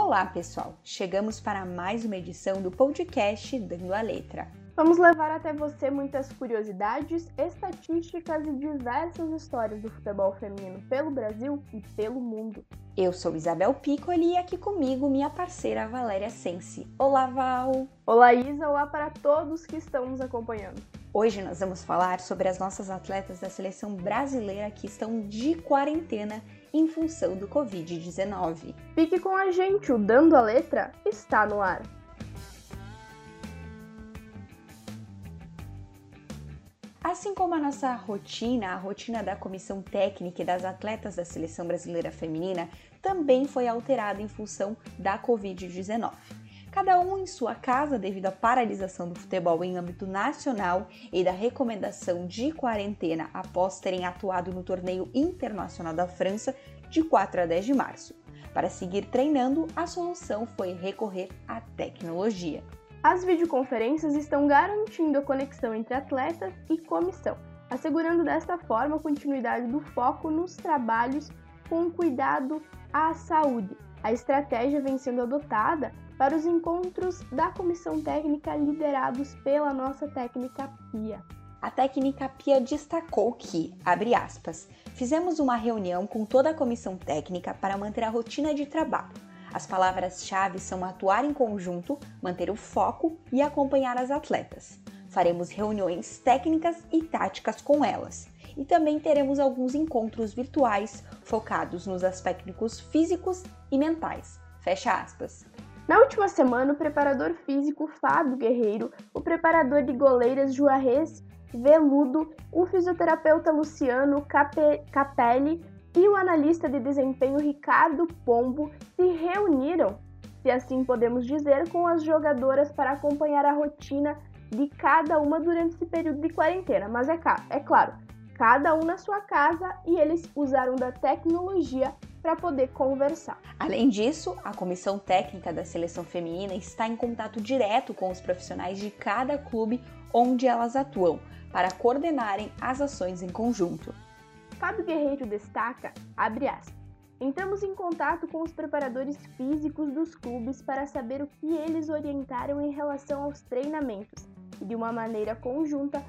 Olá, pessoal! Chegamos para mais uma edição do podcast Dando a Letra. Vamos levar até você muitas curiosidades, estatísticas e diversas histórias do futebol feminino pelo Brasil e pelo mundo. Eu sou Isabel Piccoli e aqui comigo minha parceira Valéria Sensi. Olá, Val! Olá, Isa! Olá para todos que estão nos acompanhando. Hoje nós vamos falar sobre as nossas atletas da seleção brasileira que estão de quarentena em função do Covid-19. Fique com a gente, o Dando a Letra está no ar. Assim como a nossa rotina, a rotina da comissão técnica e das atletas da seleção brasileira feminina também foi alterada em função da Covid-19. Cada um em sua casa, devido à paralisação do futebol em âmbito nacional e da recomendação de quarentena após terem atuado no torneio internacional da França de 4 a 10 de março. Para seguir treinando, a solução foi recorrer à tecnologia. As videoconferências estão garantindo a conexão entre atletas e comissão, assegurando desta forma a continuidade do foco nos trabalhos com cuidado à saúde. A estratégia vem sendo adotada para os encontros da comissão técnica liderados pela nossa técnica PIA. A técnica Pia destacou que, abre aspas, fizemos uma reunião com toda a comissão técnica para manter a rotina de trabalho as palavras-chave são atuar em conjunto, manter o foco e acompanhar as atletas. Faremos reuniões técnicas e táticas com elas. E também teremos alguns encontros virtuais focados nos aspectos físicos e mentais. Fecha aspas. Na última semana, o preparador físico Fábio Guerreiro, o preparador de goleiras Juarez Veludo, o fisioterapeuta Luciano Capelli e o analista de desempenho Ricardo Pombo se reuniram, se assim podemos dizer, com as jogadoras para acompanhar a rotina de cada uma durante esse período de quarentena. Mas é, é claro, cada um na sua casa e eles usaram da tecnologia para poder conversar. Além disso, a comissão técnica da seleção feminina está em contato direto com os profissionais de cada clube onde elas atuam, para coordenarem as ações em conjunto. Fábio Guerreiro destaca, abre aspas, Entramos em contato com os preparadores físicos dos clubes para saber o que eles orientaram em relação aos treinamentos e, de uma maneira conjunta,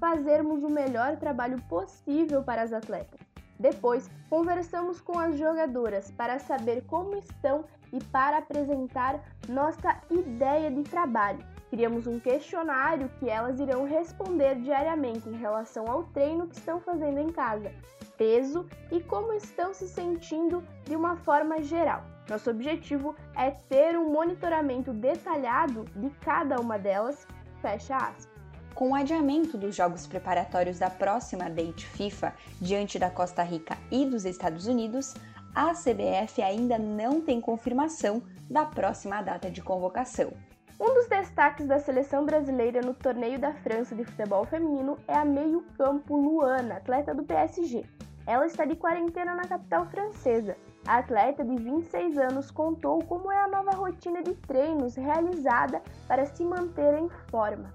fazermos o melhor trabalho possível para as atletas. Depois, conversamos com as jogadoras para saber como estão e para apresentar nossa ideia de trabalho. Criamos um questionário que elas irão responder diariamente em relação ao treino que estão fazendo em casa peso e como estão se sentindo de uma forma geral. Nosso objetivo é ter um monitoramento detalhado de cada uma delas. Fecha aspas. Com o adiamento dos jogos preparatórios da próxima date FIFA diante da Costa Rica e dos Estados Unidos, a CBF ainda não tem confirmação da próxima data de convocação. Um dos destaques da seleção brasileira no torneio da França de futebol feminino é a meio-campo Luana, atleta do PSG. Ela está de quarentena na capital francesa. A atleta de 26 anos contou como é a nova rotina de treinos realizada para se manter em forma.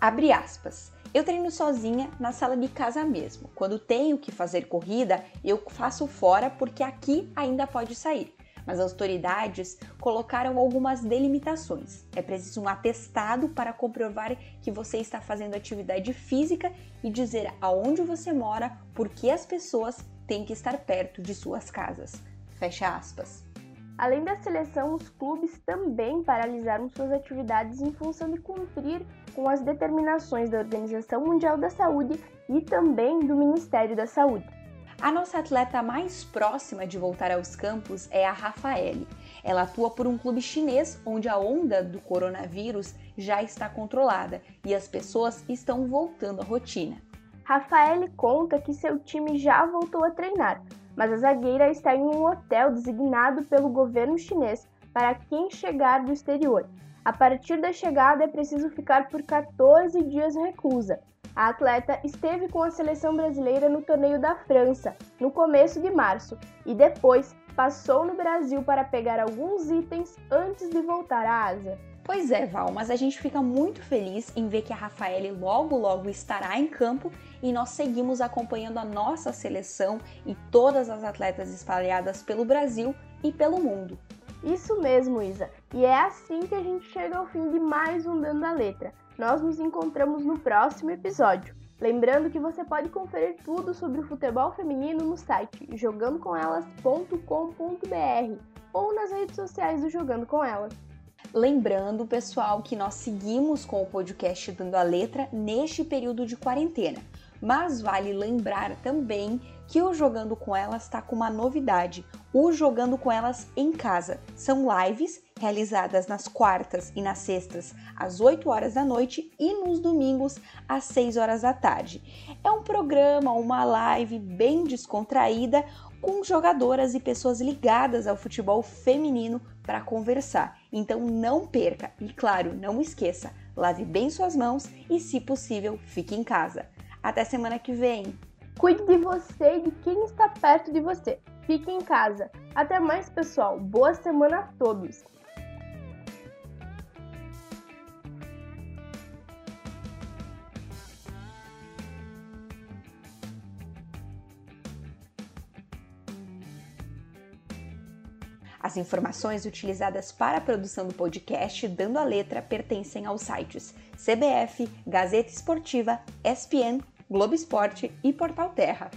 Abre aspas. Eu treino sozinha na sala de casa mesmo. Quando tenho que fazer corrida, eu faço fora porque aqui ainda pode sair mas as autoridades colocaram algumas delimitações. É preciso um atestado para comprovar que você está fazendo atividade física e dizer aonde você mora, porque as pessoas têm que estar perto de suas casas. Fecha aspas. Além da seleção, os clubes também paralisaram suas atividades em função de cumprir com as determinações da Organização Mundial da Saúde e também do Ministério da Saúde. A nossa atleta mais próxima de voltar aos campos é a Rafaele. Ela atua por um clube chinês onde a onda do coronavírus já está controlada e as pessoas estão voltando à rotina. Rafaele conta que seu time já voltou a treinar, mas a zagueira está em um hotel designado pelo governo chinês para quem chegar do exterior. A partir da chegada é preciso ficar por 14 dias reclusa. A atleta esteve com a seleção brasileira no torneio da França, no começo de março, e depois passou no Brasil para pegar alguns itens antes de voltar à Ásia. Pois é, Val, mas a gente fica muito feliz em ver que a Rafaele logo logo estará em campo e nós seguimos acompanhando a nossa seleção e todas as atletas espalhadas pelo Brasil e pelo mundo. Isso mesmo, Isa. E é assim que a gente chega ao fim de mais um Dando a Letra. Nós nos encontramos no próximo episódio. Lembrando que você pode conferir tudo sobre o futebol feminino no site jogandocomelas.com.br ou nas redes sociais do Jogando com Elas. Lembrando, pessoal, que nós seguimos com o podcast Dando a Letra neste período de quarentena. Mas vale lembrar também que o Jogando com Elas está com uma novidade: o Jogando com Elas em Casa. São lives realizadas nas quartas e nas sextas às 8 horas da noite e nos domingos às 6 horas da tarde. É um programa, uma live bem descontraída com jogadoras e pessoas ligadas ao futebol feminino para conversar. Então não perca e, claro, não esqueça, lave bem suas mãos e, se possível, fique em casa. Até semana que vem! Cuide de você e de quem está perto de você. Fique em casa. Até mais, pessoal. Boa semana a todos! As informações utilizadas para a produção do podcast Dando a Letra pertencem aos sites CBF, Gazeta Esportiva, ESPN, Globo Esporte e Portal Terra.